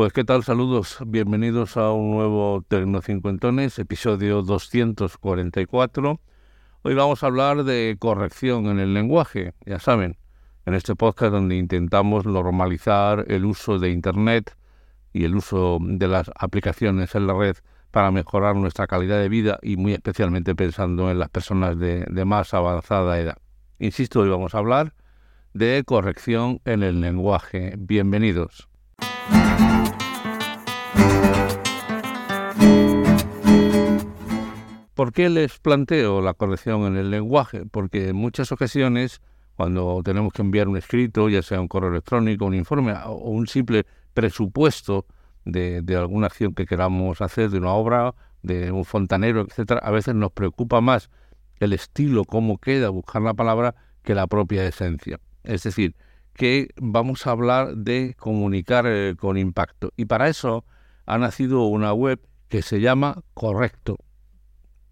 Pues qué tal, saludos, bienvenidos a un nuevo Tecnocincuentones, episodio 244. Hoy vamos a hablar de corrección en el lenguaje, ya saben, en este podcast donde intentamos normalizar el uso de Internet y el uso de las aplicaciones en la red para mejorar nuestra calidad de vida y muy especialmente pensando en las personas de, de más avanzada edad. Insisto, hoy vamos a hablar de corrección en el lenguaje. Bienvenidos. ¿Por qué les planteo la corrección en el lenguaje? Porque en muchas ocasiones, cuando tenemos que enviar un escrito, ya sea un correo electrónico, un informe o un simple presupuesto de, alguna acción que queramos hacer, de una obra, de un fontanero, etcétera, a veces nos preocupa más el estilo, cómo queda, buscar la palabra, que la propia esencia. Es decir, que vamos a hablar de comunicar eh, con impacto. Y para eso ha nacido una web que se llama Correcto,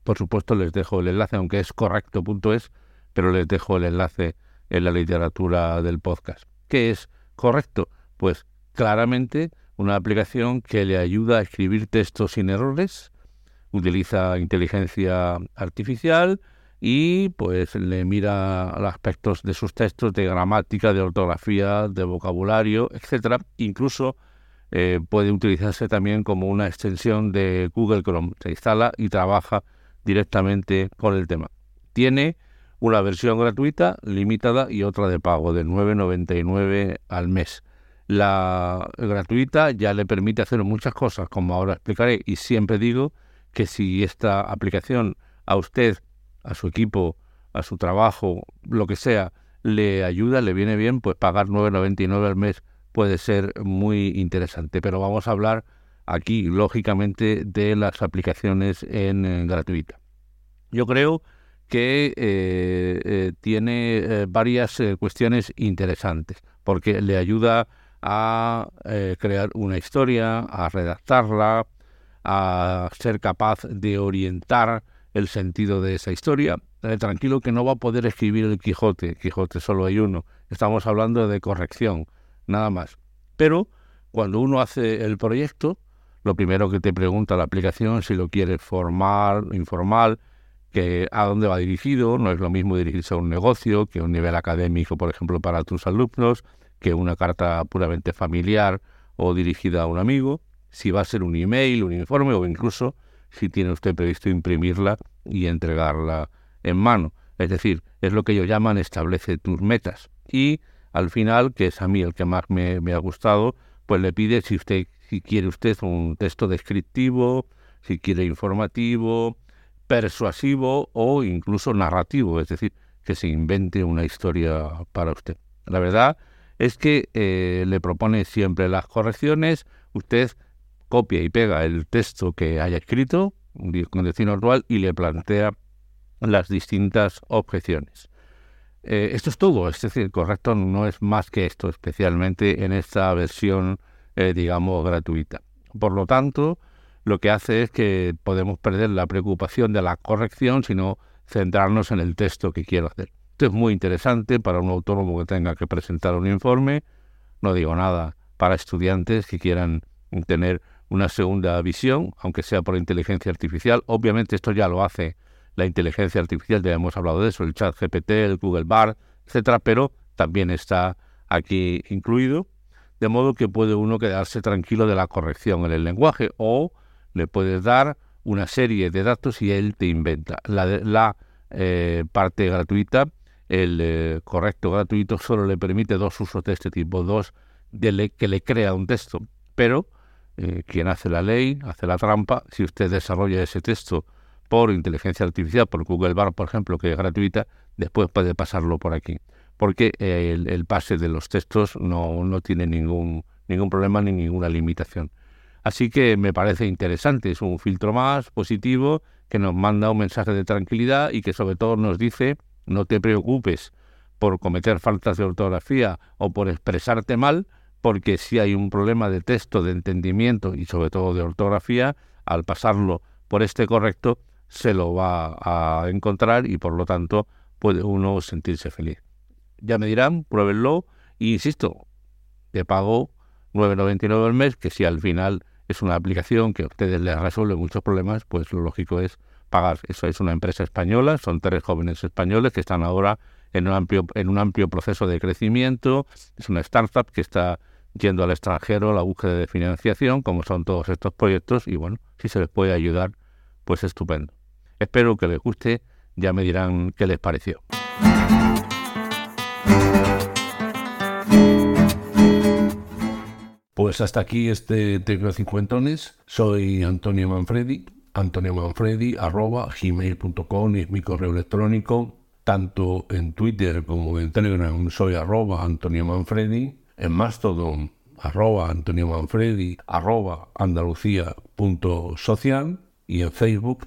por supuesto, les dejo el enlace, aunque es correcto.es, pero les dejo el enlace en la literatura del podcast. ¿Qué es correcto? Pues claramente una aplicación que le ayuda a escribir textos sin errores, utiliza inteligencia artificial y pues le mira aspectos de sus textos de gramática, de ortografía, de vocabulario, etcétera. Incluso eh, puede utilizarse también como una extensión de Google Chrome. Se instala y trabaja directamente con el tema. Tiene una versión gratuita, limitada y otra de pago de 9,99 al mes. La gratuita ya le permite hacer muchas cosas, como ahora explicaré, y siempre digo que si esta aplicación a usted, a su equipo, a su trabajo, lo que sea, le ayuda, le viene bien, pues pagar 9,99 al mes puede ser muy interesante. Pero vamos a hablar aquí, lógicamente, de las aplicaciones en, gratuita. Yo creo que eh, eh, tiene eh, varias cuestiones interesantes, porque le ayuda a crear una historia, a redactarla, a ser capaz de orientar el sentido de esa historia. tranquilo que no va a poder escribir el Quijote, Quijote solo hay uno, estamos hablando de corrección, nada más. Pero cuando uno hace el proyecto, lo primero que te pregunta la aplicación si lo quieres formal, informal, que a dónde va dirigido, no es lo mismo dirigirse a un negocio que un nivel académico, por ejemplo, para tus alumnos, que una carta puramente familiar o dirigida a un amigo, si va a ser un email, un informe o incluso si tiene usted previsto imprimirla y entregarla en mano. Es decir, es lo que ellos llaman establece tus metas. Y al final, que es a mí el que más me ha gustado, pues le pide si usted si quiere usted un texto descriptivo, si quiere informativo, persuasivo o incluso narrativo, es decir, que se invente una historia para usted. La verdad es que eh, le propone siempre las correcciones, usted copia y pega el texto que haya escrito con destino actual y le plantea las distintas objeciones. Eh, esto es todo, es decir, correcto no es más que esto, especialmente en esta versión eh, digamos, gratuita. Por lo tanto, lo que hace es que podemos perder la preocupación de la corrección, sino centrarnos en el texto que quiero hacer. Esto es muy interesante para un autónomo que tenga que presentar un informe, no digo nada para estudiantes que quieran tener una segunda visión, aunque sea por inteligencia artificial. Obviamente esto ya lo hace la inteligencia artificial, ya hemos hablado de eso, el chat GPT, el Google Bar, etcétera, pero también está aquí incluido de modo que puede uno quedarse tranquilo de la corrección en el lenguaje o le puedes dar una serie de datos y él te inventa. La, eh, parte gratuita, el eh, correcto gratuito, solo le permite dos usos de este tipo, dos de que le crea un texto, pero eh, quien hace la ley, hace la trampa, si usted desarrolla ese texto por inteligencia artificial, por Google Bar, por ejemplo, que es gratuita, después puede pasarlo por aquí porque el, pase de los textos no, no tiene ningún, ningún problema ni ninguna limitación. Así que me parece interesante, es un filtro más positivo que nos manda un mensaje de tranquilidad y que sobre todo nos dice no te preocupes por cometer faltas de ortografía o por expresarte mal, porque si hay un problema de texto, de entendimiento y sobre todo de ortografía, al pasarlo por este correcto se lo va a encontrar y por lo tanto puede uno sentirse feliz ya me dirán, pruébenlo. Y insisto, te pago 9,99 al mes, que si al final es una aplicación que a ustedes les resuelve muchos problemas, pues lo lógico es pagar. Eso es una empresa española, son tres jóvenes españoles que están ahora en un amplio, en un amplio proceso de crecimiento. Es una startup que está yendo al extranjero a la búsqueda de financiación, como son todos estos proyectos, y bueno, si se les puede ayudar, pues estupendo. Espero que les guste, ya me dirán qué les pareció. Pues hasta aquí este Tecnocincuentones. Soy Antonio Manfredi, Antonio Manfredi, arroba gmail.com es mi correo electrónico. Tanto en Twitter como en Telegram soy arroba Antonio Manfredi. En Mastodon, arroba Antonio Manfredi, arroba andalucía.social y en Facebook